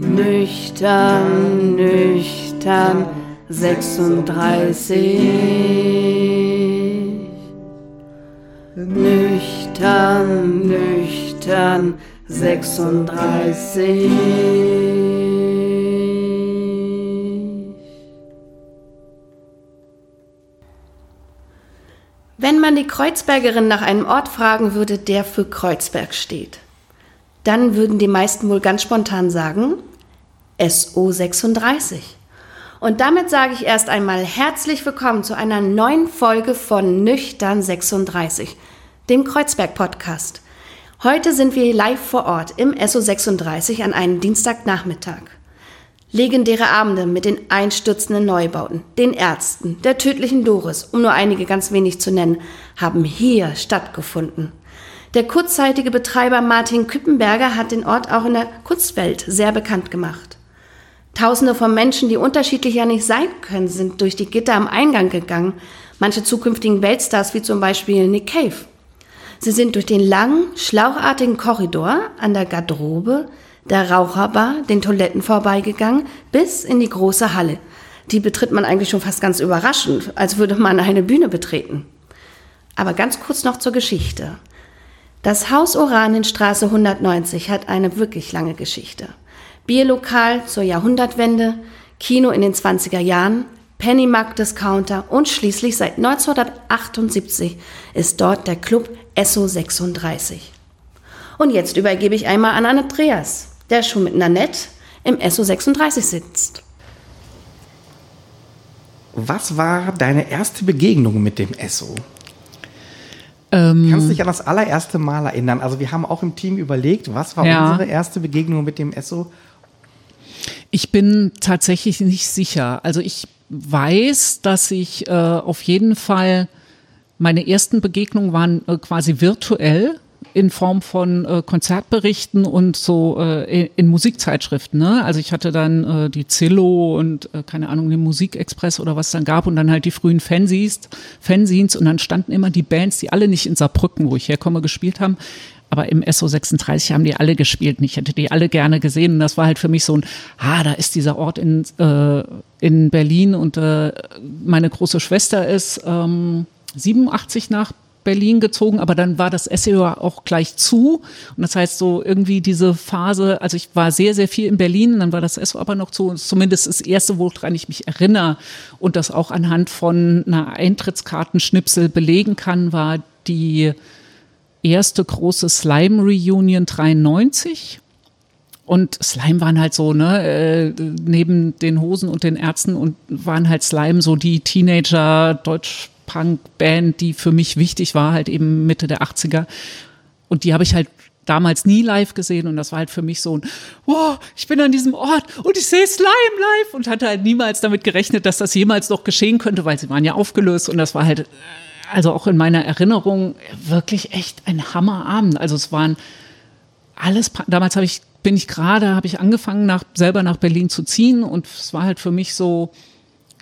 Nüchtern, nüchtern, 36. Nüchtern, nüchtern, 36. Wenn man die Kreuzbergerin nach einem Ort fragen würde, der für Kreuzberg steht, dann würden die meisten wohl ganz spontan sagen, SO36. Und damit sage ich erst einmal herzlich willkommen zu einer neuen Folge von Nüchtern 36, dem Kreuzberg Podcast. Heute sind wir live vor Ort im SO36 an einem Dienstagnachmittag. Legendäre Abende mit den einstürzenden Neubauten, den Ärzten, der tödlichen Doris, um nur einige ganz wenig zu nennen, haben hier stattgefunden. Der kurzzeitige Betreiber Martin Küppenberger hat den Ort auch in der Kunstwelt sehr bekannt gemacht. Tausende von Menschen, die unterschiedlicher nicht sein können, sind durch die Gitter am Eingang gegangen. Manche zukünftigen Weltstars, wie zum Beispiel Nick Cave. Sie sind durch den langen, schlauchartigen Korridor an der Garderobe, der Raucherbar, den Toiletten vorbeigegangen, bis in die große Halle. Die betritt man eigentlich schon fast ganz überraschend, als würde man eine Bühne betreten. Aber ganz kurz noch zur Geschichte. Das Haus Oranenstraße 190 hat eine wirklich lange Geschichte. Bierlokal zur Jahrhundertwende, Kino in den 20er Jahren, Pennymarkt-Discounter und schließlich seit 1978 ist dort der Club Esso 36. Und jetzt übergebe ich einmal an Andreas, der schon mit Nanette im Esso 36 sitzt. Was war deine erste Begegnung mit dem Esso? Ähm, Kannst du dich an das allererste Mal erinnern? Also wir haben auch im Team überlegt, was war Ja. unsere erste Begegnung mit dem Esso? Ich bin tatsächlich nicht sicher. Also ich weiß, dass ich äh, auf jeden Fall meine ersten Begegnungen waren äh, quasi virtuell in Form von äh, Konzertberichten und so äh, in, Musikzeitschriften. Ne? Also ich hatte dann äh, die Zillow und äh, keine Ahnung, den Musikexpress oder was es dann gab und dann halt die frühen Fanzines, Fanzines und dann standen immer die Bands, die alle nicht in Saarbrücken, wo ich herkomme, gespielt haben. Aber im SO36 haben die alle gespielt und ich hätte die alle gerne gesehen. Und das war halt für mich so ein, ah, da ist dieser Ort in, äh, in Berlin und äh, meine große Schwester ist ähm, 87 nach Berlin gezogen, aber dann war das SEO auch gleich zu. Und das heißt so irgendwie diese Phase, also ich war sehr, sehr viel in Berlin, dann war das SEO aber noch zu, und zumindest das erste, woran ich mich erinnere und das auch anhand von einer Eintrittskartenschnipsel belegen kann, war die erste große Slime Reunion 93. Und Slime waren halt so, ne, äh, neben den Hosen und den Ärzten und waren halt Slime so die Teenager Deutsch-Punk-Band, die für mich wichtig war, halt eben Mitte der 80er. Und die habe ich halt damals nie live gesehen und das war halt für mich so ein, wow, ich bin an diesem Ort und ich sehe Slime live und hatte halt niemals damit gerechnet, dass das jemals noch geschehen könnte, weil sie waren ja aufgelöst und das war halt, äh, also auch in meiner Erinnerung wirklich echt ein Hammerabend. Also es waren alles, damals habe ich, bin ich gerade, habe ich angefangen, nach, selber nach Berlin zu ziehen und es war halt für mich so,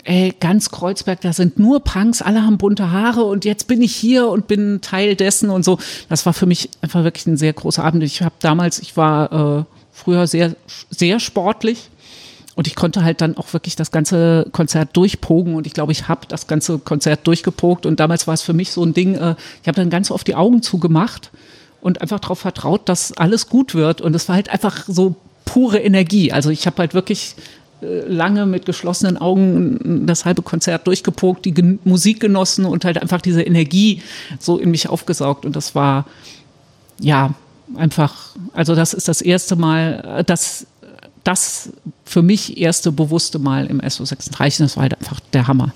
ey, ganz Kreuzberg, da sind nur Punks, alle haben bunte Haare und jetzt bin ich hier und bin Teil dessen und so. Das war für mich einfach wirklich ein sehr großer Abend. Ich habe damals, ich war äh, früher sehr, sehr sportlich und ich konnte halt dann auch wirklich das ganze Konzert durchpogen. Und ich glaube, ich habe das ganze Konzert durchgepokt und damals war es für mich so ein Ding, äh, ich habe dann ganz oft die Augen zugemacht und einfach darauf vertraut, dass alles gut wird. Und es war halt einfach so pure Energie. Also ich habe halt wirklich äh, lange mit geschlossenen Augen das halbe Konzert durchgepokt, die Gen Musik genossen und halt einfach diese Energie so in mich aufgesaugt. Und das war ja einfach, also das ist das erste Mal, äh, das für mich erste bewusste Mal im SO36, das war halt einfach der Hammer.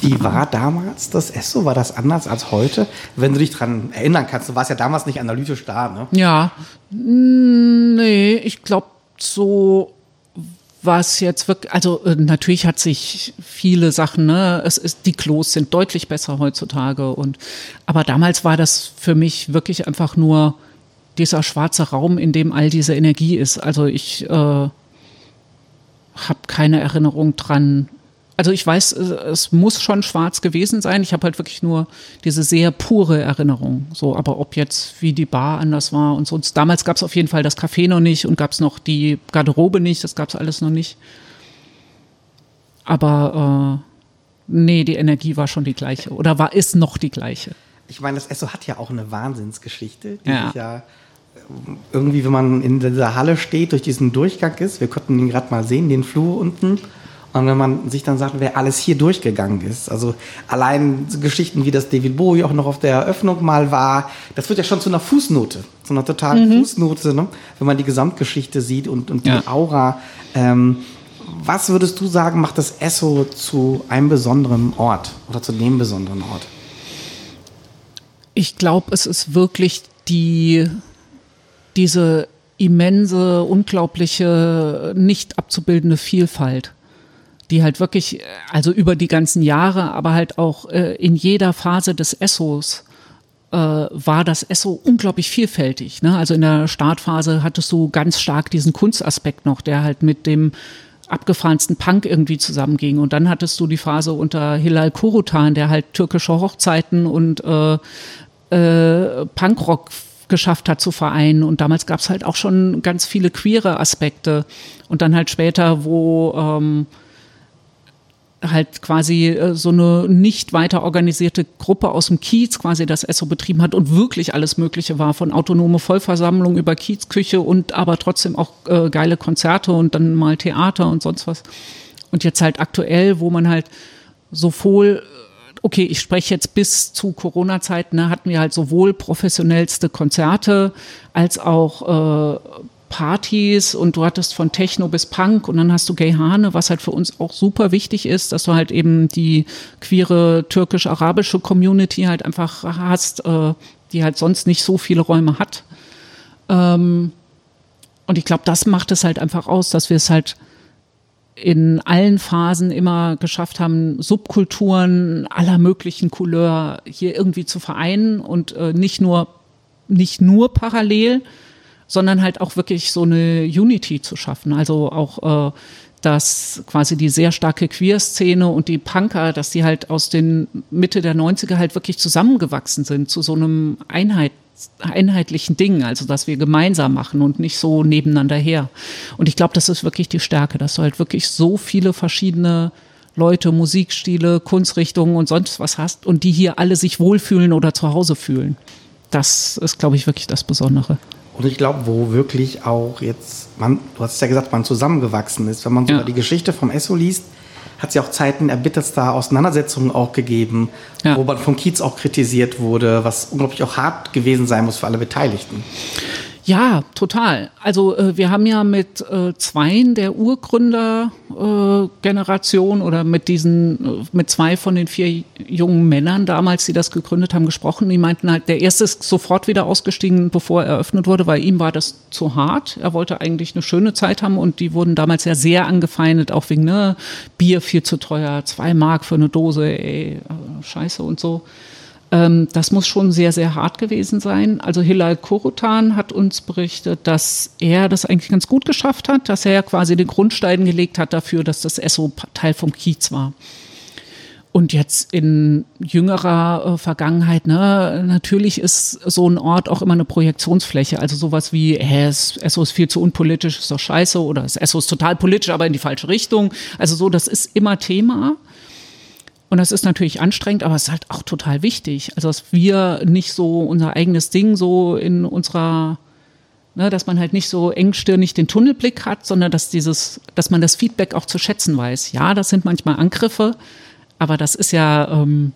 Wie war damals das Esso? War das anders als heute? Wenn du dich dran erinnern kannst, du warst ja damals nicht analytisch da, ne? Ja, mm, nee, ich glaube, so war es jetzt wirklich, also äh, natürlich hat sich viele Sachen, ne, es ist, die Klos sind deutlich besser heutzutage und, aber damals war das für mich wirklich einfach nur dieser schwarze Raum, in dem all diese Energie ist. Also ich äh, habe keine Erinnerung dran, Also ich weiß, es muss schon schwarz gewesen sein. Ich habe halt wirklich nur diese sehr pure Erinnerung. So, aber ob jetzt wie die Bar anders war und sonst. Damals gab es auf jeden Fall das Café noch nicht und gab es noch die Garderobe nicht. Das gab es alles noch nicht. Aber äh, nee, die Energie war schon die gleiche oder war ist noch die gleiche. Ich meine, das Esso hat ja auch eine Wahnsinnsgeschichte, die Ja. sich ja irgendwie, wenn man in dieser Halle steht, durch diesen Durchgang ist, wir konnten ihn gerade mal sehen, den Flur unten. Und wenn man sich dann sagt, wer alles hier durchgegangen ist, also allein so Geschichten wie das David Bowie auch noch auf der Eröffnung mal war, das wird ja schon zu einer Fußnote, zu einer totalen Fußnote, ne? wenn man die Gesamtgeschichte sieht und, und die Ja. Aura. Ähm, was würdest du sagen, macht das Esso zu einem besonderen Ort oder zu dem besonderen Ort? Ich glaube, es ist wirklich die, diese immense, unglaubliche, nicht abzubildende Vielfalt, die halt wirklich, also über die ganzen Jahre, aber halt auch äh, in jeder Phase des Essos äh, war das Esso unglaublich vielfältig. Ne? Also in der Startphase hattest du ganz stark diesen Kunstaspekt noch, der halt mit dem abgefahrensten Punk irgendwie zusammenging. Und dann hattest du die Phase unter Hilal Korutan, der halt türkische Hochzeiten und äh, äh, Punkrock geschafft hat zu vereinen. Und damals gab es halt auch schon ganz viele queere Aspekte. Und dann halt später, wo ähm, halt quasi äh, so eine nicht weiter organisierte Gruppe aus dem Kiez quasi das Esso betrieben hat und wirklich alles Mögliche war, von autonome Vollversammlung über Kiezküche und aber trotzdem auch äh, geile Konzerte und dann mal Theater und sonst was. Und jetzt halt aktuell, wo man halt sowohl okay, ich spreche jetzt bis zu Corona-Zeiten, ne, hatten wir halt sowohl professionellste Konzerte als auch äh, Partys und du hattest von Techno bis Punk und dann hast du Gay Hane, was halt für uns auch super wichtig ist, dass du halt eben die queere türkisch-arabische Community halt einfach hast, äh, die halt sonst nicht so viele Räume hat. Ähm, und ich glaube, das macht es halt einfach aus, dass wir es halt in allen Phasen immer geschafft haben, Subkulturen aller möglichen Couleur hier irgendwie zu vereinen und äh, nicht nur nicht nur parallel, sondern halt auch wirklich so eine Unity zu schaffen. Also auch, äh, dass quasi die sehr starke Queer-Szene und die Punker, dass die halt aus den Mitte der 90er halt wirklich zusammengewachsen sind zu so einem Einheit, einheitlichen Ding, also dass wir gemeinsam machen und nicht so nebeneinander her. Und ich glaube, das ist wirklich die Stärke, dass du halt wirklich so viele verschiedene Leute, Musikstile, Kunstrichtungen und sonst was hast und die hier alle sich wohlfühlen oder zu Hause fühlen. Das ist, glaube ich, wirklich das Besondere. Und ich glaube, wo wirklich auch jetzt, man, du hast ja gesagt, man zusammengewachsen ist. Wenn man sogar Ja. die Geschichte vom Esso liest, hat es ja auch Zeiten erbitterster Auseinandersetzungen auch gegeben, Ja. wo man vom Kiez auch kritisiert wurde, was unglaublich auch hart gewesen sein muss für alle Beteiligten. Ja, total. Also äh, wir haben ja mit äh, zweien der Urgründergeneration äh, oder mit diesen, äh, mit zwei von den vier jungen Männern damals, die das gegründet haben, gesprochen. Die meinten halt, der erste ist sofort wieder ausgestiegen, bevor er eröffnet wurde, weil ihm war das zu hart. Er wollte eigentlich eine schöne Zeit haben und die wurden damals ja sehr angefeindet, auch wegen ne, Bier viel zu teuer, zwei Mark für eine Dose, ey, äh, scheiße und so. Ähm, das muss schon sehr, sehr hart gewesen sein. Also Hilal Korutan hat uns berichtet, dass er das eigentlich ganz gut geschafft hat, dass er ja quasi den Grundstein gelegt hat dafür, dass das Esso Teil vom Kiez war. Und jetzt in jüngerer äh, Vergangenheit, ne, natürlich ist so ein Ort auch immer eine Projektionsfläche. Also sowas wie, hä, es- Esso ist viel zu unpolitisch, ist doch scheiße, oder Esso ist total politisch, aber in die falsche Richtung. Also so, das ist immer Thema. Und das ist natürlich anstrengend, aber es ist halt auch total wichtig. Also, dass wir nicht so unser eigenes Ding so in unserer, ne, dass man halt nicht so engstirnig den Tunnelblick hat, sondern dass dieses, dass man das Feedback auch zu schätzen weiß. Ja, das sind manchmal Angriffe, aber das ist ja, ähm,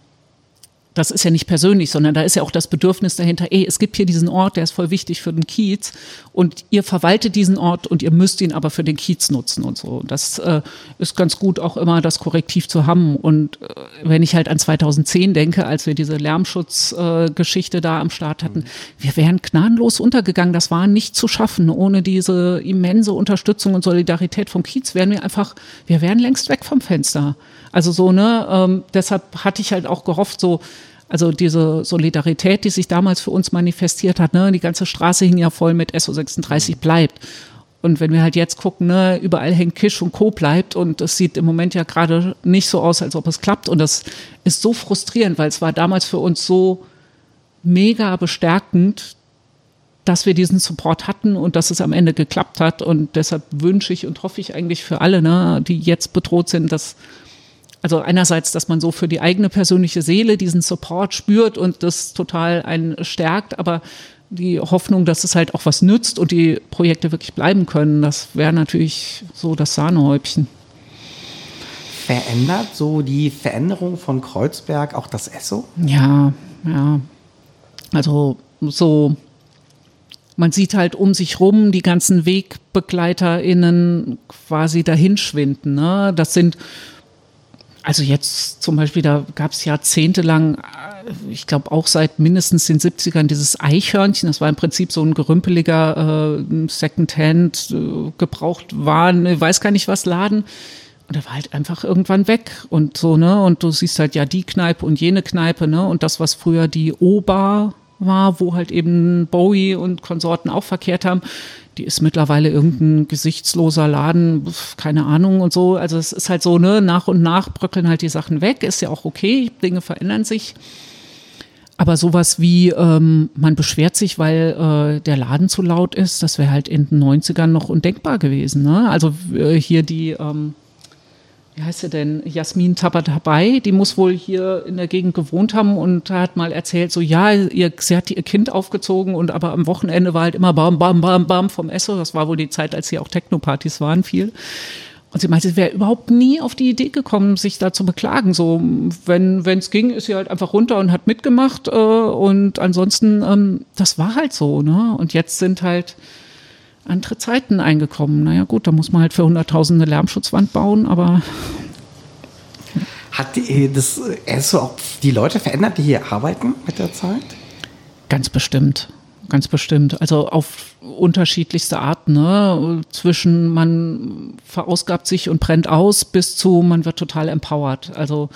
das ist ja nicht persönlich, sondern da ist ja auch das Bedürfnis dahinter, ey, es gibt hier diesen Ort, der ist voll wichtig für den Kiez und ihr verwaltet diesen Ort und ihr müsst ihn aber für den Kiez nutzen und so. Das äh, ist ganz gut auch immer das Korrektiv zu haben und äh, wenn ich halt an 2010 denke, als wir diese Lärmschutzgeschichte äh, da am Start hatten, wir wären gnadenlos untergegangen, das war nicht zu schaffen. Ohne diese immense Unterstützung und Solidarität vom Kiez wären wir einfach, wir wären längst weg vom Fenster. Also so, ne, ähm, deshalb hatte ich halt auch gehofft, so, also diese Solidarität, die sich damals für uns manifestiert hat, ne, die ganze Straße hing ja voll mit SO36 bleibt. Und wenn wir halt jetzt gucken, ne, überall hängt Kisch und Co. bleibt und es sieht im Moment ja gerade nicht so aus, als ob es klappt. Und das ist so frustrierend, weil es war damals für uns so mega bestärkend, dass wir diesen Support hatten und dass es am Ende geklappt hat. Und deshalb wünsche ich und hoffe ich eigentlich für alle, ne, die jetzt bedroht sind, dass also einerseits, dass man so für die eigene persönliche Seele diesen Support spürt und das total einen stärkt, aber die Hoffnung, dass es halt auch was nützt und die Projekte wirklich bleiben können, das wäre natürlich so das Sahnehäubchen. Verändert so die Veränderung von Kreuzberg auch das Esso? Ja, ja. Also so, man sieht halt um sich rum die ganzen WegbegleiterInnen quasi dahinschwinden. Ne? Das sind also jetzt zum Beispiel, da gab es jahrzehntelang, äh, ich glaube auch seit mindestens den 70ern, dieses Eichhörnchen. Das war im Prinzip so ein gerümpeliger äh, Secondhand äh, gebraucht Waren, weiß gar nicht was Laden. Und der war halt einfach irgendwann weg und so, ne? Und du siehst halt ja die Kneipe und jene Kneipe, ne? Und das, was früher die O-Bar war, wo halt eben Bowie und Konsorten auch verkehrt haben, die ist mittlerweile irgendein gesichtsloser Laden, keine Ahnung und so. Also es ist halt so, ne, nach und nach bröckeln halt die Sachen weg, ist ja auch okay, Dinge verändern sich. Aber sowas wie, ähm, man beschwert sich, weil äh, der Laden zu laut ist, das wäre halt in den 90ern noch undenkbar gewesen. Ne? Also äh, hier die, ähm, wie heißt sie denn, Jasmin Tabatabai, die muss wohl hier in der Gegend gewohnt haben und hat mal erzählt, so ja, ihr, sie hat ihr Kind aufgezogen und aber am Wochenende war halt immer bam, bam, bam, bam vom Esso. Das war wohl die Zeit, als hier auch Techno-Partys waren viel. Und sie meinte, sie wäre überhaupt nie auf die Idee gekommen, sich da zu beklagen. So, wenn es ging, ist sie halt einfach runter und hat mitgemacht. Äh, und ansonsten, ähm, das war halt so. Ne? Und jetzt sind halt andere Zeiten eingekommen. Naja gut, da muss man halt für Hunderttausende Lärmschutzwand bauen, aber hat die, das so auch die Leute verändert, die hier arbeiten mit der Zeit? Ganz bestimmt. Ganz bestimmt. Also auf unterschiedlichste Art, ne? Zwischen man verausgabt sich und brennt aus bis zu man wird total empowered. Also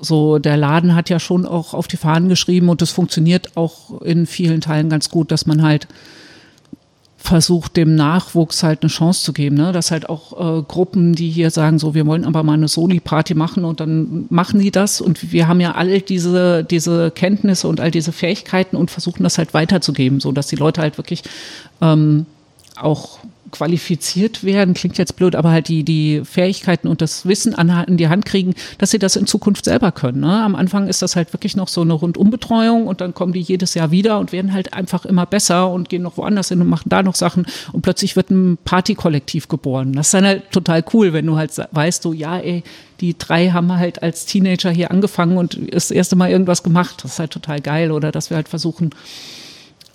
so der Laden hat ja schon auch auf die Fahnen geschrieben und es funktioniert auch in vielen Teilen ganz gut, dass man halt versucht, dem Nachwuchs halt eine Chance zu geben. Ne? Dass halt auch äh, Gruppen, die hier sagen, so, wir wollen aber mal eine Soli-Party machen und dann machen die das und wir haben ja all diese, diese Kenntnisse und all diese Fähigkeiten und versuchen das halt weiterzugeben, so dass die Leute halt wirklich ähm, auch qualifiziert werden, klingt jetzt blöd, aber halt die, die Fähigkeiten und das Wissen an, in die Hand kriegen, dass sie das in Zukunft selber können. Ne? Am Anfang ist das halt wirklich noch so eine Rundumbetreuung und dann kommen die jedes Jahr wieder und werden halt einfach immer besser und gehen noch woanders hin und machen da noch Sachen und plötzlich wird ein Partykollektiv geboren. Das ist dann halt total cool, wenn du halt weißt, so, ja, ey, die drei haben halt als Teenager hier angefangen und das erste Mal irgendwas gemacht. Das ist halt total geil. Oder dass wir halt versuchen,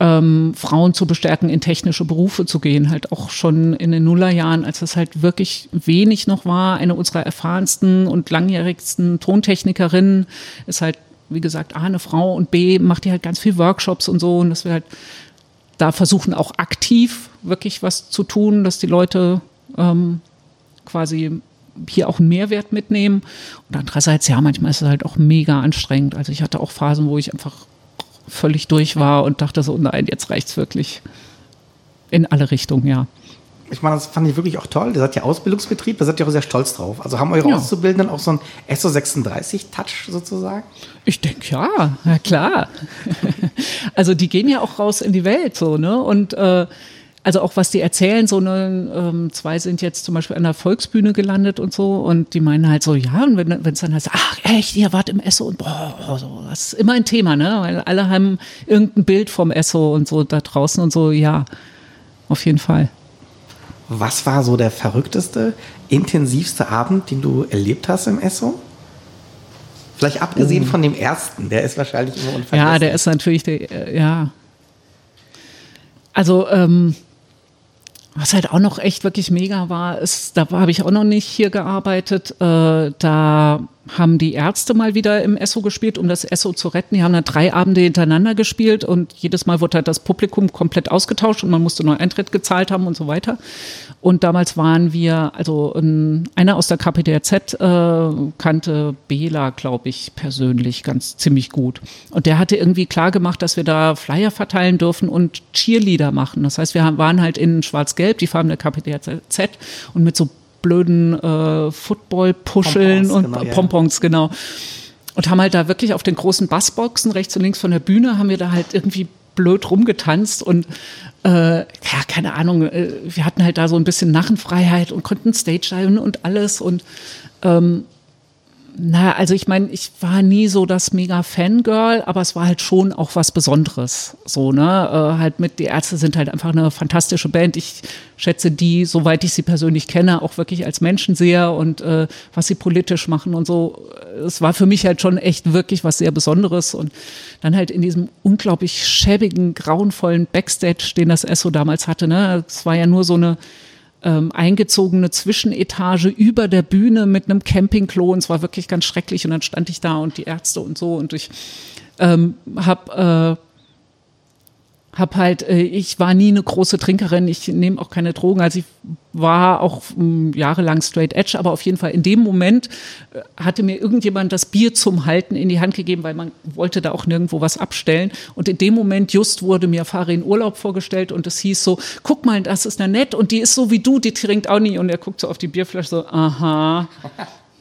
ähm, Frauen zu bestärken, in technische Berufe zu gehen. Halt auch schon in den Nullerjahren, als es halt wirklich wenig noch war. Eine unserer erfahrensten und langjährigsten Tontechnikerinnen ist halt, wie gesagt, A, eine Frau und B, macht die halt ganz viel Workshops und so. Und dass wir halt da versuchen, auch aktiv wirklich was zu tun, dass die Leute ähm, quasi hier auch einen Mehrwert mitnehmen. Und andererseits, ja, manchmal ist es halt auch mega anstrengend. Also ich hatte auch Phasen, wo ich einfach völlig durch war und dachte so, nein, jetzt reicht's wirklich. In alle Richtungen, ja. Ich meine, das fand ich wirklich auch toll. Ihr seid ja Ausbildungsbetrieb, da seid ihr auch sehr stolz drauf. Also haben eure ja. Auszubildenden auch so einen SO36-Touch sozusagen? Ich denke ja, ja klar. also die gehen ja auch raus in die Welt so, ne? Und äh, also auch was die erzählen, so ne, ähm, zwei sind jetzt zum Beispiel an der Volksbühne gelandet und so und die meinen halt so, ja, und wenn es dann heißt, ach echt, ihr wart im Esso und boah, so, das ist immer ein Thema, ne? Weil alle haben irgendein Bild vom Esso und so da draußen und so, ja, auf jeden Fall. Was war so der verrückteste, intensivste Abend, den du erlebt hast im Esso? Vielleicht abgesehen oh. von dem ersten, der ist wahrscheinlich immer unvergessen. Ja, der ist natürlich, der, äh, ja. Also, ähm, was halt auch noch echt wirklich mega war, ist, da habe ich auch noch nicht hier gearbeitet, äh, da haben die Ärzte mal wieder im Esso gespielt, um das Esso zu retten. Die haben dann drei Abende hintereinander gespielt und jedes Mal wurde halt das Publikum komplett ausgetauscht und man musste nur Eintritt gezahlt haben und so weiter. Und damals waren wir, also ein, einer aus der KPDZ äh, kannte Bela, glaube ich, persönlich ganz ziemlich gut. Und der hatte irgendwie klar gemacht, dass wir da Flyer verteilen dürfen und Cheerleader machen. Das heißt, wir waren halt in Schwarz-Gelb, die Farben der KPDZ und mit so blöden äh, Football-Puscheln und genau, Pompons, ja. genau. Und haben halt da wirklich auf den großen Bassboxen rechts und links von der Bühne haben wir da halt irgendwie blöd rumgetanzt und äh, ja, keine Ahnung, äh, wir hatten halt da so ein bisschen Narrenfreiheit und konnten Stage diven und alles und ähm, na, also ich meine, ich war nie so das mega Fangirl, aber es war halt schon auch was Besonderes. So, ne? Äh, halt mit, die Ärzte sind halt einfach eine fantastische Band. Ich schätze die, soweit ich sie persönlich kenne, auch wirklich als Menschen sehr und äh, was sie politisch machen und so. Es war für mich halt schon echt wirklich was sehr Besonderes. Und dann halt in diesem unglaublich schäbigen, grauenvollen Backstage, den das Esso damals hatte, ne? Es war ja nur so eine ähm, eingezogene Zwischenetage über der Bühne mit einem Campingklo und es war wirklich ganz schrecklich und dann stand ich da und die Ärzte und so und ich ähm, habe äh, hab halt, äh, ich war nie eine große Trinkerin, ich nehme auch keine Drogen, also ich war auch hm, jahrelang straight edge, aber auf jeden Fall in dem Moment äh, hatte mir irgendjemand das Bier zum Halten in die Hand gegeben, weil man wollte da auch nirgendwo was abstellen. Und in dem Moment just wurde mir Farin Urlaub vorgestellt und es hieß so, guck mal, das ist eine nett und die ist so wie du, die trinkt auch nie und er guckt so auf die Bierflasche so, aha,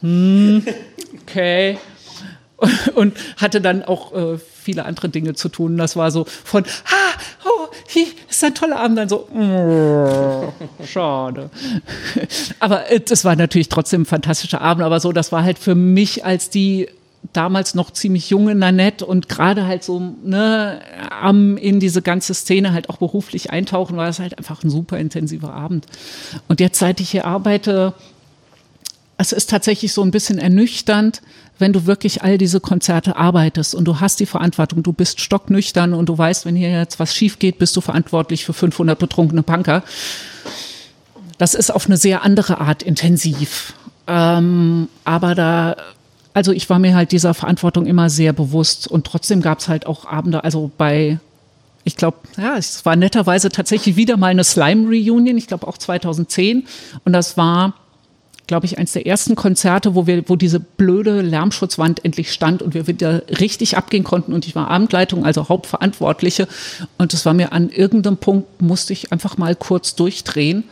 hm, okay und hatte dann auch äh, viele andere Dinge zu tun. Das war so von, ha, oh, hi, ist ein toller Abend, dann so, oh, schade. aber äh, das war natürlich trotzdem ein fantastischer Abend, aber so, das war halt für mich als die damals noch ziemlich junge Nanette und gerade halt so ne, am in diese ganze Szene halt auch beruflich eintauchen, war das halt einfach ein super intensiver Abend. Und jetzt, seit ich hier arbeite, es ist tatsächlich so ein bisschen ernüchternd, wenn du wirklich all diese Konzerte arbeitest und du hast die Verantwortung, du bist stocknüchtern und du weißt, wenn hier jetzt was schief geht, bist du verantwortlich für 500 betrunkene Punker. Das ist auf eine sehr andere Art intensiv. Ähm, aber da, also ich war mir halt dieser Verantwortung immer sehr bewusst und trotzdem gab es halt auch Abende, also bei ich glaube, ja, es war netterweise tatsächlich wieder mal eine Slime-Reunion, ich glaube auch 2010. Und das war glaube ich, eines der ersten Konzerte, wo wir, wo diese blöde Lärmschutzwand endlich stand und wir wieder richtig abgehen konnten. Und ich war Abendleitung, also Hauptverantwortliche. Und es war mir an irgendeinem Punkt musste ich einfach mal kurz durchdrehen.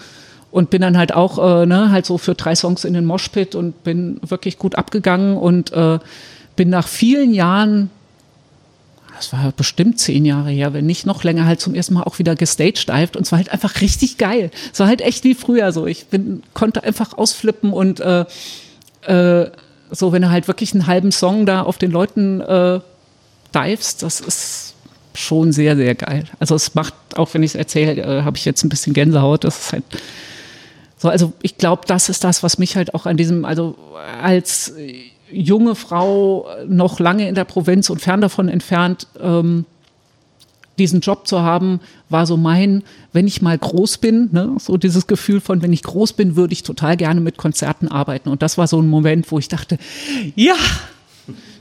Und bin dann halt auch, äh, ne, halt so für drei Songs in den Moshpit und bin wirklich gut abgegangen und äh, bin nach vielen Jahren das war bestimmt zehn Jahre her, wenn nicht noch länger, halt zum ersten Mal auch wieder gestagedived und es war halt einfach richtig geil. Es war halt echt wie früher so. Ich bin, konnte einfach ausflippen und äh, äh, so, wenn du halt wirklich einen halben Song da auf den Leuten äh, divest, das ist schon sehr, sehr geil. Also es macht, auch wenn ich es erzähle, äh, habe ich jetzt ein bisschen Gänsehaut. Das ist halt so, also ich glaube, das ist das, was mich halt auch an diesem, also als junge Frau noch lange in der Provinz und fern davon entfernt, ähm, diesen Job zu haben, war so mein, wenn ich mal groß bin, ne, so dieses Gefühl von, wenn ich groß bin, würde ich total gerne mit Konzerten arbeiten. Und das war so ein Moment, wo ich dachte, ja,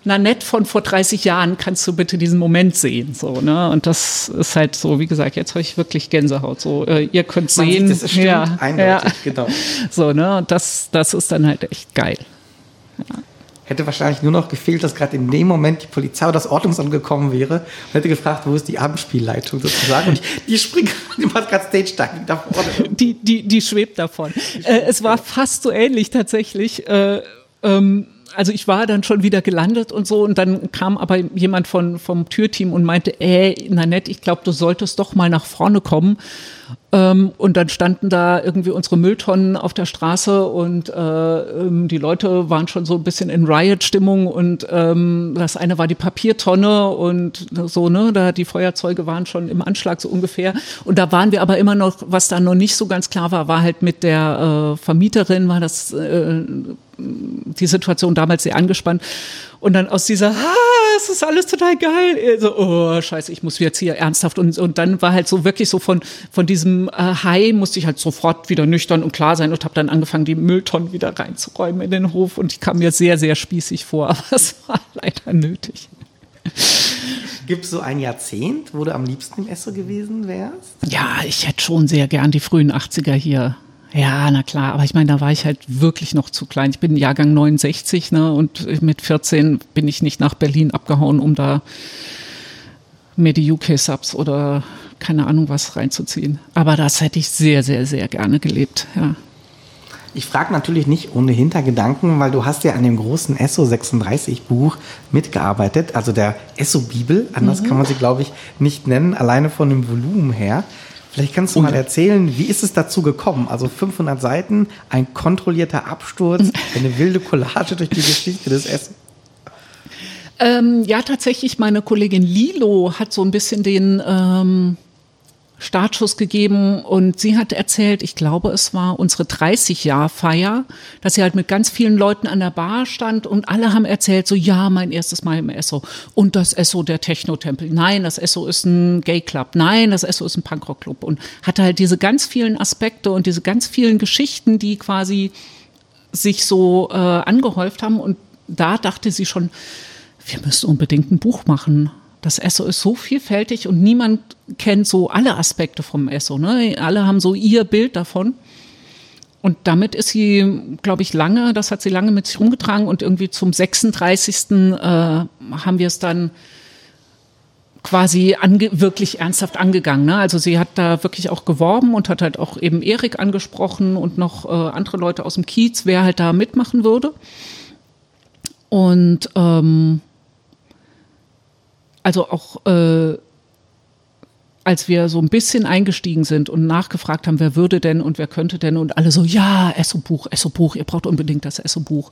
Nanette von vor 30 Jahren, kannst du bitte diesen Moment sehen, so, ne? Und das ist halt so, wie gesagt, jetzt habe ich wirklich Gänsehaut. So, äh, ihr könnt Man sehen, sieht, das stimmt, ja, eindeutig, ja. genau. So, ne? Und das, das ist dann halt echt geil. Ja hätte wahrscheinlich nur noch gefehlt, dass gerade in dem Moment die Polizei oder das Ordnungsamt gekommen wäre und hätte gefragt, wo ist die Abendspielleitung sozusagen. Und die, die springt, die macht gerade Stage Diving da vorne. Die, die, die schwebt davon. Äh, es war fast so ähnlich tatsächlich. Äh, ähm, also ich war dann schon wieder gelandet und so und dann kam aber jemand von, vom Türteam und meinte, ey, Nanette, ich glaube, du solltest doch mal nach vorne kommen. Ähm, und dann standen da irgendwie unsere Mülltonnen auf der Straße und äh, ähm, die Leute waren schon so ein bisschen in Riot-Stimmung und ähm, das eine war die Papiertonne und so, ne, da die Feuerzeuge waren schon im Anschlag so ungefähr. Und da waren wir aber immer noch, was da noch nicht so ganz klar war, war halt mit der äh, Vermieterin, war das äh, die Situation damals sehr angespannt. Und dann aus dieser, ah, das ist alles total geil. So, oh, scheiße, ich muss jetzt hier ernsthaft. Und, und dann war halt so wirklich so von, von diesem äh, High musste ich halt sofort wieder nüchtern und klar sein und habe dann angefangen, die Mülltonnen wieder reinzuräumen in den Hof. Und ich kam mir sehr, sehr spießig vor, aber es war leider nötig. Gibt es so ein Jahrzehnt, wo du am liebsten im Esso gewesen wärst? Ja, ich hätte schon sehr gern die frühen 80er hier. Ja, na klar, aber ich meine, da war ich halt wirklich noch zu klein. Ich bin Jahrgang 69, ne, und mit 14 bin ich nicht nach Berlin abgehauen, um da mir die UK-Subs oder keine Ahnung was reinzuziehen. Aber das hätte ich sehr, sehr, sehr gerne gelebt, ja. Ich frage natürlich nicht ohne Hintergedanken, weil du hast ja an dem großen Esso 36 Buch mitgearbeitet, also der Esso Bibel, anders mhm. kann man sie glaube ich nicht nennen, alleine von dem Volumen her. Vielleicht kannst du mal erzählen, wie ist es dazu gekommen? Also 500 Seiten, ein kontrollierter Absturz, eine wilde Collage durch die Geschichte des Essen. Ähm, ja, tatsächlich, meine Kollegin Lilo hat so ein bisschen den ähm, Startschuss gegeben und sie hat erzählt, ich glaube, es war unsere 30-Jahr-Feier, dass sie halt mit ganz vielen Leuten an der Bar stand und alle haben erzählt, so ja, mein erstes Mal im Esso und das Esso der Techno-Tempel. Nein, das Esso ist ein Gay-Club. Nein, das Esso ist ein Punkrock-Club und hatte halt diese ganz vielen Aspekte und diese ganz vielen Geschichten, die quasi sich so äh, angehäuft haben und da dachte sie schon, wir müssen unbedingt ein Buch machen das Esso ist so vielfältig und niemand kennt so alle Aspekte vom Esso. Ne? Alle haben so ihr Bild davon. Und damit ist sie, glaube ich, lange, das hat sie lange mit sich rumgetragen und irgendwie zum 36. Äh, haben wir es dann quasi wirklich ernsthaft angegangen. Ne? Also sie hat da wirklich auch geworben und hat halt auch eben Erik angesprochen und noch äh, andere Leute aus dem Kiez, wer halt da mitmachen würde. Und ähm, also auch äh, als wir so ein bisschen eingestiegen sind und nachgefragt haben, wer würde denn und wer könnte denn und alle so, ja, Esso-Buch, Esso-Buch, ihr braucht unbedingt das Esso-Buch.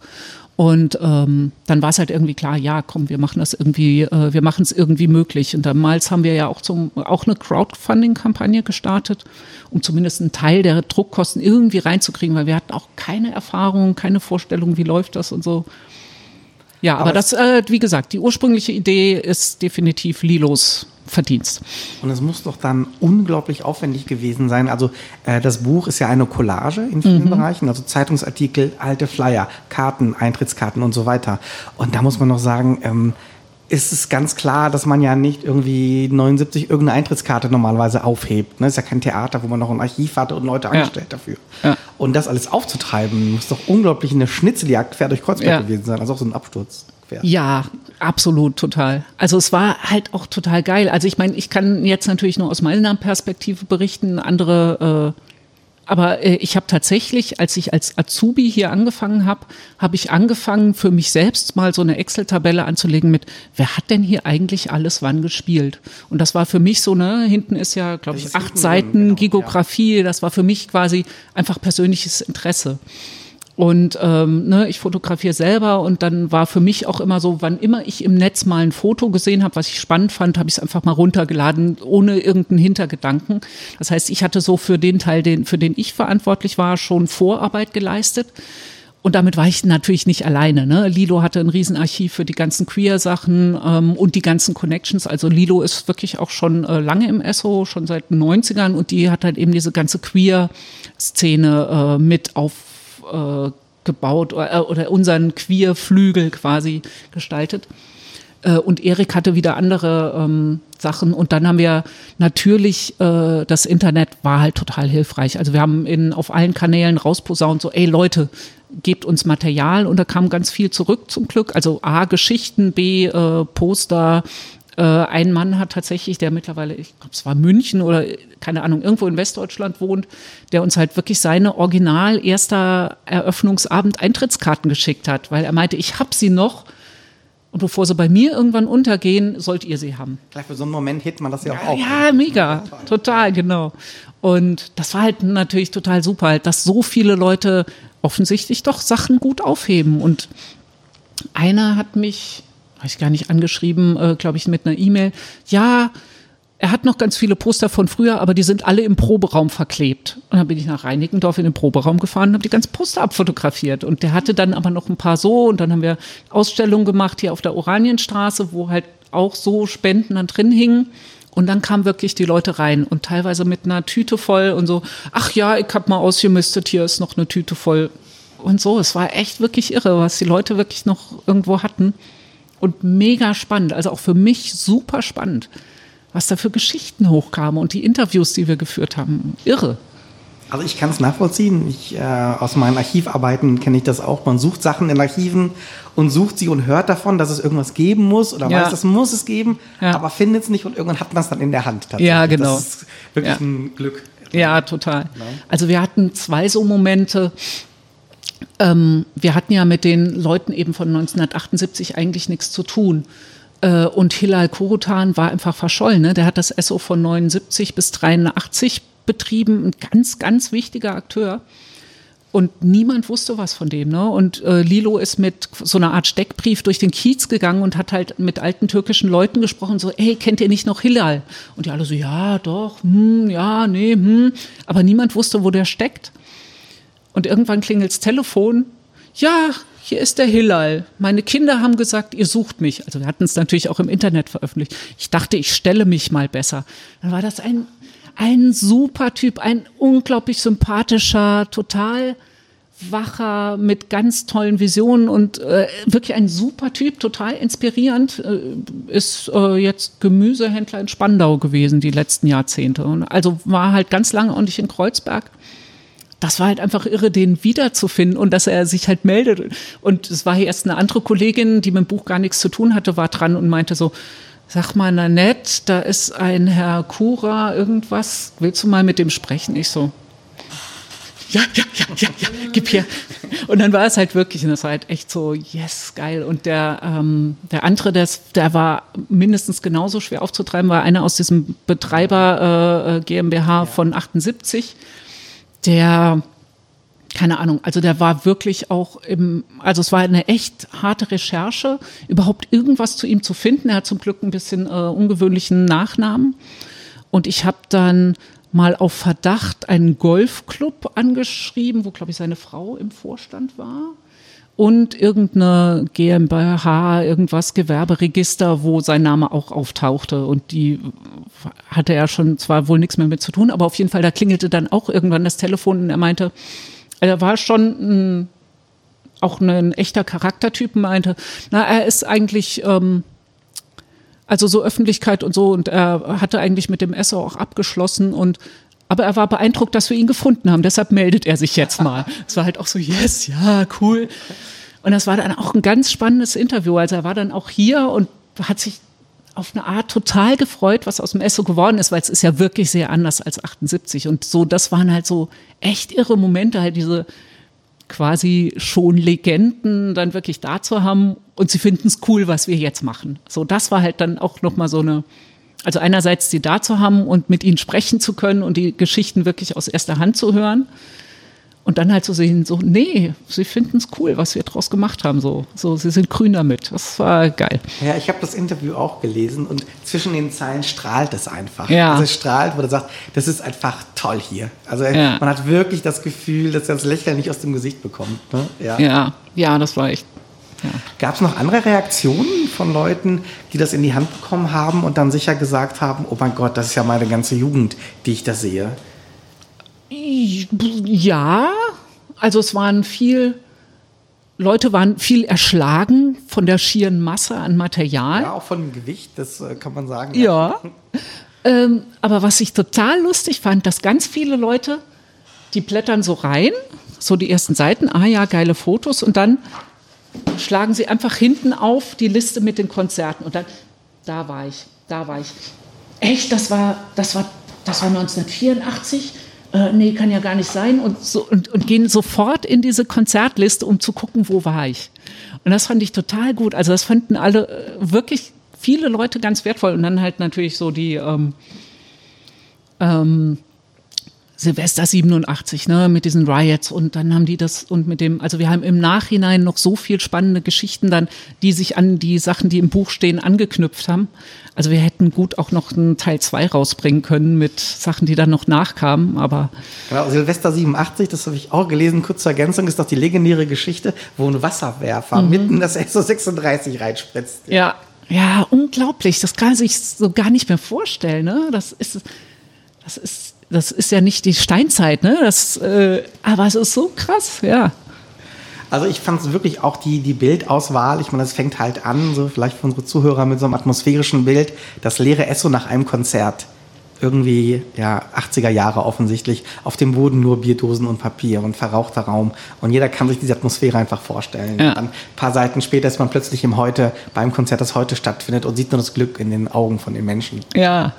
Und ähm, dann war es halt irgendwie klar, ja, komm, wir machen das irgendwie, äh, wir machen es irgendwie möglich. Und damals haben wir ja auch, zum, auch eine Crowdfunding-Kampagne gestartet, um zumindest einen Teil der Druckkosten irgendwie reinzukriegen, weil wir hatten auch keine Erfahrung, keine Vorstellung, wie läuft das und so. Ja, aber, aber das, äh, wie gesagt, die ursprüngliche Idee ist definitiv Lilos Verdienst. Und es muss doch dann unglaublich aufwendig gewesen sein. Also äh, das Buch ist ja eine Collage in vielen mhm. Bereichen, also Zeitungsartikel, alte Flyer, Karten, Eintrittskarten und so weiter. Und da muss man noch sagen, ähm, ist es ganz klar, dass man ja nicht irgendwie 79 irgendeine Eintrittskarte normalerweise aufhebt. Ne? Ist ja kein Theater, wo man noch ein Archiv hatte und Leute angestellt ja. dafür. Ja. Und das alles aufzutreiben, muss doch unglaublich eine Schnitzeljagd quer durch Kreuzberg ja. gewesen sein. Also auch so ein Absturz. Quer. Ja, absolut, total. Also es war halt auch total geil. Also ich meine, ich kann jetzt natürlich nur aus meiner Perspektive berichten. Andere äh, aber äh, ich habe tatsächlich, als ich als Azubi hier angefangen habe, habe ich angefangen, für mich selbst mal so eine Excel-Tabelle anzulegen mit, wer hat denn hier eigentlich alles wann gespielt? Und das war für mich so, ne, hinten ist ja, glaube ich, acht Seiten genau, Gigografie, ja. das war für mich quasi einfach persönliches Interesse. Und ähm, ne, ich fotografiere selber und dann war für mich auch immer so, wann immer ich im Netz mal ein Foto gesehen habe, was ich spannend fand, habe ich es einfach mal runtergeladen, ohne irgendeinen Hintergedanken. Das heißt, ich hatte so für den Teil, den, für den ich verantwortlich war, schon Vorarbeit geleistet. Und damit war ich natürlich nicht alleine. Ne? Lilo hatte ein Riesenarchiv für die ganzen Queer-Sachen ähm, und die ganzen Connections. Also Lilo ist wirklich auch schon äh, lange im ESSO, schon seit den 90ern und die hat halt eben diese ganze Queer-Szene äh, mit auf äh, gebaut oder, äh, oder unseren Queer-Flügel quasi gestaltet. Äh, und Erik hatte wieder andere ähm, Sachen. Und dann haben wir natürlich, äh, das Internet war halt total hilfreich. Also wir haben in, auf allen Kanälen rausposaunt, so, ey Leute, gebt uns Material. Und da kam ganz viel zurück zum Glück. Also A, Geschichten, B, äh, Poster, äh, ein Mann hat tatsächlich, der mittlerweile, ich glaube, es war München oder keine Ahnung, irgendwo in Westdeutschland wohnt, der uns halt wirklich seine original erster Eröffnungsabend Eintrittskarten geschickt hat, weil er meinte, ich habe sie noch. Und bevor sie bei mir irgendwann untergehen, sollt ihr sie haben. Gleich für so einen Moment hätte man das ja, auch. Ja, mega. Total. total, genau. Und das war halt natürlich total super, halt, dass so viele Leute offensichtlich doch Sachen gut aufheben. Und einer hat mich, habe ich gar nicht angeschrieben, äh, glaube ich, mit einer E-Mail. Ja, er hat noch ganz viele Poster von früher, aber die sind alle im Proberaum verklebt. Und dann bin ich nach Reinickendorf in den Proberaum gefahren und habe die ganzen Poster abfotografiert. Und der hatte dann aber noch ein paar so und dann haben wir Ausstellungen gemacht hier auf der Oranienstraße, wo halt auch so Spenden dann drin hingen. Und dann kamen wirklich die Leute rein und teilweise mit einer Tüte voll und so, ach ja, ich hab mal ausgemistet, hier ist noch eine Tüte voll. Und so, es war echt wirklich irre, was die Leute wirklich noch irgendwo hatten. Und mega spannend, also auch für mich super spannend was da für Geschichten hochkamen und die Interviews, die wir geführt haben. Irre. Also ich kann es nachvollziehen. Ich, äh, aus meinen Archivarbeiten kenne ich das auch. Man sucht Sachen in Archiven und sucht sie und hört davon, dass es irgendwas geben muss oder ja. weiß, das muss es geben, ja. aber findet es nicht und irgendwann hat man es dann in der Hand. Ja, genau. Das ist wirklich ja. ein Glück. Ja, total. Also wir hatten zwei so Momente. Ähm, wir hatten ja mit den Leuten eben von 1978 eigentlich nichts zu tun. Äh, und Hilal Korutan war einfach verschollen. Ne? Der hat das SO von 79 bis 83 betrieben, ein ganz, ganz wichtiger Akteur. Und niemand wusste was von dem. Ne? Und äh, Lilo ist mit so einer Art Steckbrief durch den Kiez gegangen und hat halt mit alten türkischen Leuten gesprochen, so, ey, kennt ihr nicht noch Hilal? Und die alle so, ja, doch, hm, ja, nee, hm. Aber niemand wusste, wo der steckt. Und irgendwann klingelt's Telefon. Ja, hier ist der Hillal. Meine Kinder haben gesagt, ihr sucht mich. Also wir hatten es natürlich auch im Internet veröffentlicht. Ich dachte, ich stelle mich mal besser. Dann war das ein, ein super Typ, ein unglaublich sympathischer, total wacher, mit ganz tollen Visionen und äh, wirklich ein super Typ, total inspirierend, äh, ist äh, jetzt Gemüsehändler in Spandau gewesen die letzten Jahrzehnte. Und also war halt ganz lange auch nicht in Kreuzberg das war halt einfach irre, den wiederzufinden und dass er sich halt meldet. Und es war hier erst eine andere Kollegin, die mit dem Buch gar nichts zu tun hatte, war dran und meinte so, sag mal, Nanette, da ist ein Herr Kura, irgendwas, willst du mal mit dem sprechen? Ich so, ja, ja, ja, ja, ja, gib her. Und dann war es halt wirklich, und das war halt echt so, yes, geil. Und der, ähm, der andere, des, der war mindestens genauso schwer aufzutreiben, war einer aus diesem Betreiber äh, äh GmbH von 78 der keine Ahnung, also der war wirklich auch im, also es war eine echt harte Recherche, überhaupt irgendwas zu ihm zu finden. Er hat zum Glück ein bisschen äh, ungewöhnlichen Nachnamen. Und ich habe dann mal auf Verdacht einen Golfclub angeschrieben, wo, glaube ich, seine Frau im Vorstand war und irgendeine GmbH, irgendwas Gewerberegister, wo sein Name auch auftauchte. Und die hatte er schon zwar wohl nichts mehr mit zu tun, aber auf jeden Fall, da klingelte dann auch irgendwann das Telefon und er meinte, er war schon ein, auch ein echter Charaktertyp, meinte, na, er ist eigentlich, ähm, also so Öffentlichkeit und so, und er hatte eigentlich mit dem Esser auch abgeschlossen und aber er war beeindruckt, dass wir ihn gefunden haben. Deshalb meldet er sich jetzt mal. Es war halt auch so, yes, ja, cool. Und das war dann auch ein ganz spannendes Interview. Also er war dann auch hier und hat sich auf eine Art total gefreut, was aus dem Esso geworden ist, weil es ist ja wirklich sehr anders als 78. Und so, das waren halt so echt irre Momente, halt diese quasi schon Legenden dann wirklich da zu haben und sie finden es cool, was wir jetzt machen. So, das war halt dann auch nochmal so eine, also einerseits sie da zu haben und mit ihnen sprechen zu können und die Geschichten wirklich aus erster Hand zu hören. Und dann halt zu sehen, so, nee, sie finden es cool, was wir draus gemacht haben. So, so, sie sind grün damit. Das war geil. Ja, ich habe das Interview auch gelesen und zwischen den Zeilen strahlt es einfach. Ja. Also es strahlt, wo er sagt, das ist einfach toll hier. Also ja. man hat wirklich das Gefühl, dass er das Lächeln nicht aus dem Gesicht bekommt. Ne? Ja. ja, ja, das war echt ja. Gab es noch andere Reaktionen von Leuten, die das in die Hand bekommen haben und dann sicher gesagt haben, oh mein Gott, das ist ja meine ganze Jugend, die ich da sehe? Ja, also es waren viel, Leute waren viel erschlagen von der schieren Masse an Material. Ja, auch von dem Gewicht, das äh, kann man sagen. Ja. ja. Ähm, aber was ich total lustig fand, dass ganz viele Leute, die blättern so rein, so die ersten Seiten, ah ja, geile Fotos und dann schlagen sie einfach hinten auf die Liste mit den Konzerten und dann, da war ich, da war ich. Echt, das war, das war, das war 1984. Äh, nee, kann ja gar nicht sein und, so, und, und gehen sofort in diese Konzertliste, um zu gucken, wo war ich. Und das fand ich total gut. Also das fanden alle äh, wirklich viele Leute ganz wertvoll und dann halt natürlich so die ähm, ähm, Silvester 87, ne, mit diesen Riots und dann haben die das und mit dem, also wir haben im Nachhinein noch so viel spannende Geschichten dann, die sich an die Sachen, die im Buch stehen, angeknüpft haben. Also wir hätten gut auch noch einen Teil 2 rausbringen können mit Sachen, die dann noch nachkamen, aber. Genau, Silvester 87, das habe ich auch gelesen, kurz zur Ergänzung, ist doch die legendäre Geschichte, wo ein Wasserwerfer mhm. mitten das SO36 reinspritzt. Ja, ja, unglaublich. Das kann sich so gar nicht mehr vorstellen, ne? Das ist, das ist das ist ja nicht die Steinzeit, ne? Das, äh, aber es ist so krass, ja. Also ich fand es wirklich auch die, die Bildauswahl, ich meine, das fängt halt an, so vielleicht für unsere Zuhörer mit so einem atmosphärischen Bild, das leere Esso nach einem Konzert irgendwie ja 80er Jahre offensichtlich auf dem Boden nur Bierdosen und Papier und verrauchter Raum und jeder kann sich diese Atmosphäre einfach vorstellen. Ja. Ein paar Seiten später ist man plötzlich im Heute beim Konzert, das heute stattfindet und sieht nur das Glück in den Augen von den Menschen. Ja.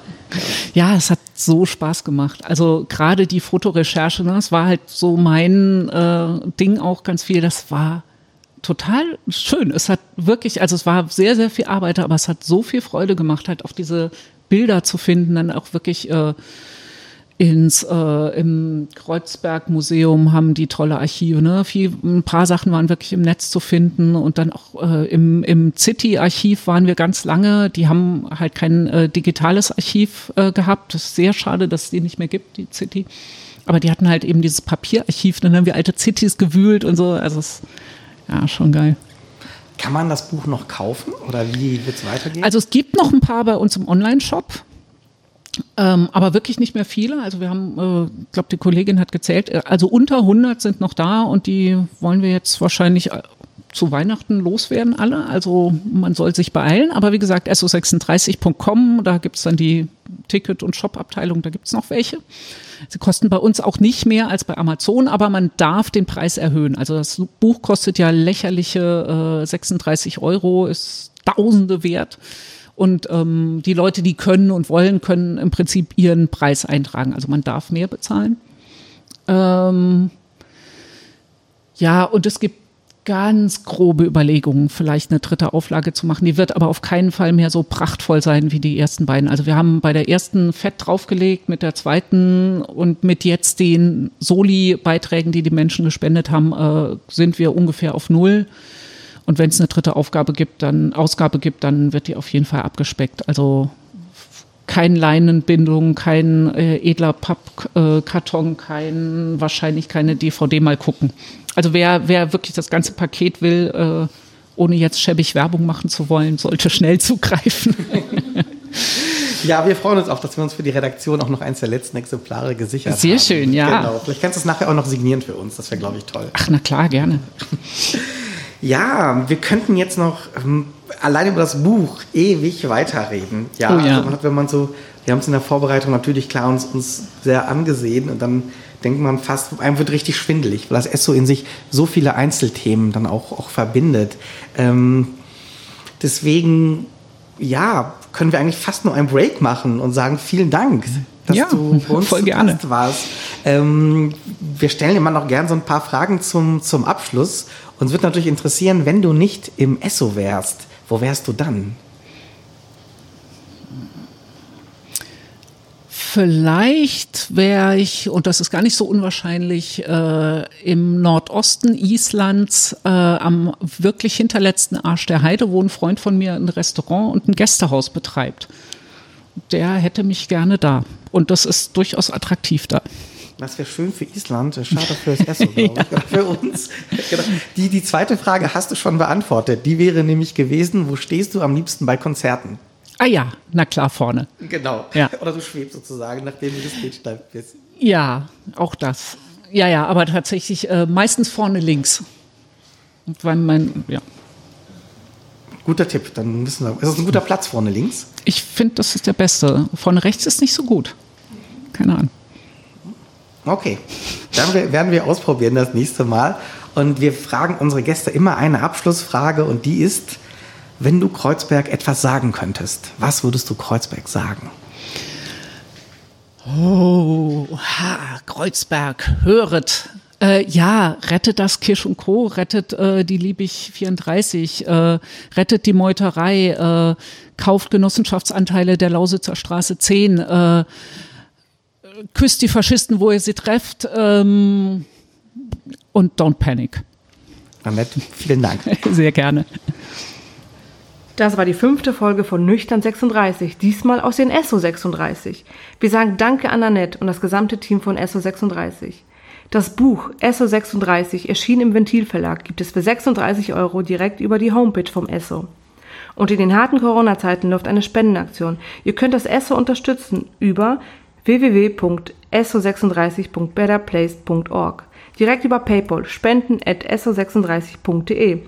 Ja, es hat so Spaß gemacht. Also gerade die Fotorecherche, ne, das war halt so mein äh, Ding auch ganz viel. Das war total schön. Es hat wirklich, also es war sehr, sehr viel Arbeit, aber es hat so viel Freude gemacht, halt auf diese Bilder zu finden, dann auch wirklich äh, ins äh, im Kreuzberg Museum haben die tolle Archive. Ne? Viel, ein paar Sachen waren wirklich im Netz zu finden und dann auch äh, im, im City Archiv waren wir ganz lange. Die haben halt kein äh, digitales Archiv äh, gehabt. Das ist sehr schade, dass es die nicht mehr gibt, die City. Aber die hatten halt eben dieses Papierarchiv. Dann haben wir alte Cities gewühlt und so. Also es, ja schon geil. Kann man das Buch noch kaufen oder wie wird es weitergehen? Also es gibt noch ein paar bei uns im Online-Shop. Ähm, aber wirklich nicht mehr viele. Also wir haben, äh, ich glaube, die Kollegin hat gezählt, äh, also unter 100 sind noch da und die wollen wir jetzt wahrscheinlich äh, zu Weihnachten loswerden alle. Also man soll sich beeilen. Aber wie gesagt, so36.com, da gibt es dann die Ticket- und Shop-Abteilung, da gibt es noch welche. Sie kosten bei uns auch nicht mehr als bei Amazon, aber man darf den Preis erhöhen. Also das Buch kostet ja lächerliche äh, 36 Euro, ist Tausende wert. Und ähm, die Leute, die können und wollen, können im Prinzip ihren Preis eintragen. Also man darf mehr bezahlen. Ähm, ja, und es gibt ganz grobe Überlegungen, vielleicht eine dritte Auflage zu machen. Die wird aber auf keinen Fall mehr so prachtvoll sein wie die ersten beiden. Also wir haben bei der ersten Fett draufgelegt, mit der zweiten und mit jetzt den Soli-Beiträgen, die die Menschen gespendet haben, äh, sind wir ungefähr auf Null. Und wenn es eine dritte Aufgabe gibt, dann Ausgabe gibt, dann wird die auf jeden Fall abgespeckt. Also kein Leinenbindung, kein äh, edler Pappkarton, äh, kein wahrscheinlich keine DVD mal gucken. Also wer, wer wirklich das ganze Paket will, äh, ohne jetzt schäbig Werbung machen zu wollen, sollte schnell zugreifen. Ja, wir freuen uns auch, dass wir uns für die Redaktion auch noch eins der letzten Exemplare gesichert Sehr haben. Sehr schön, ja. Genau. Vielleicht kannst du es nachher auch noch signieren für uns. Das wäre, glaube ich, toll. Ach, na klar, gerne. Ja, wir könnten jetzt noch ähm, allein über das Buch ewig weiterreden. Ja, oh, ja. Also man hat, wenn man so, wir haben es in der Vorbereitung natürlich klar uns, uns sehr angesehen und dann denkt man fast, einem wird richtig schwindelig, weil das Esso in sich so viele Einzelthemen dann auch, auch verbindet. Ähm, deswegen, ja, können wir eigentlich fast nur einen Break machen und sagen vielen Dank, dass ja, du bei uns voll gerne. Gast warst. Ähm, wir stellen immer noch gern so ein paar Fragen zum, zum Abschluss. Uns wird natürlich interessieren, wenn du nicht im Esso wärst, wo wärst du dann? Vielleicht wäre ich, und das ist gar nicht so unwahrscheinlich, äh, im Nordosten Islands äh, am wirklich hinterletzten Arsch der Heide, wo ein Freund von mir ein Restaurant und ein Gästehaus betreibt. Der hätte mich gerne da. Und das ist durchaus attraktiv da. Das wäre schön für Island, schade für das Essen, ja. für uns. Genau. Die, die zweite Frage hast du schon beantwortet. Die wäre nämlich gewesen, wo stehst du am liebsten bei Konzerten? Ah ja, na klar, vorne. Genau. Ja. Oder du schwebst sozusagen, nachdem du das Stage bist. Ja, auch das. Ja, ja, aber tatsächlich äh, meistens vorne links. Weil mein, ja. Guter Tipp, dann wissen wir. Ist das ein guter Platz vorne links? Ich finde, das ist der beste. Vorne rechts ist nicht so gut. Keine Ahnung. Okay, dann werden wir ausprobieren das nächste Mal. Und wir fragen unsere Gäste immer eine Abschlussfrage und die ist, wenn du Kreuzberg etwas sagen könntest, was würdest du Kreuzberg sagen? Oh, ha, Kreuzberg, höret. Äh, ja, rettet das Kirsch und Co., rettet äh, die Liebig 34, äh, rettet die Meuterei, äh, kauft Genossenschaftsanteile der Lausitzer Straße 10, äh, küsst die Faschisten, wo ihr sie trefft ähm, und don't panic. Annette, vielen Dank. Sehr gerne. Das war die fünfte Folge von Nüchtern 36, diesmal aus den Esso 36. Wir sagen Danke an Annette und das gesamte Team von Esso 36. Das Buch Esso 36 erschien im Ventilverlag, gibt es für 36 Euro direkt über die Homepage vom Esso. Und in den harten Corona-Zeiten läuft eine Spendenaktion. Ihr könnt das Esso unterstützen über www.esso36.betterplace.org. Direkt über PayPal spenden at esso36.de.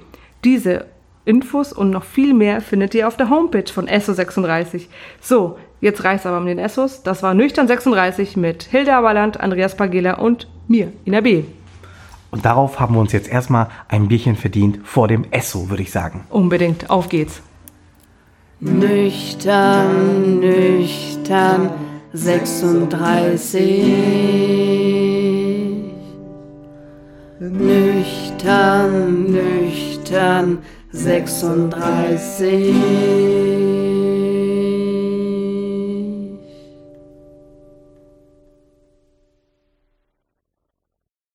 Diese Infos und noch viel mehr findet ihr auf der Homepage von Esso36. So, jetzt reicht's aber um den Essos. Das war Nüchtern 36 mit Hilda Aberland, Andreas Pagela und mir, Ina B. Und darauf haben wir uns jetzt erstmal ein Bierchen verdient vor dem Esso, würde ich sagen. Unbedingt, auf geht's. Nüchtern, nüchtern, 36. Nüchtern, nüchtern, 36.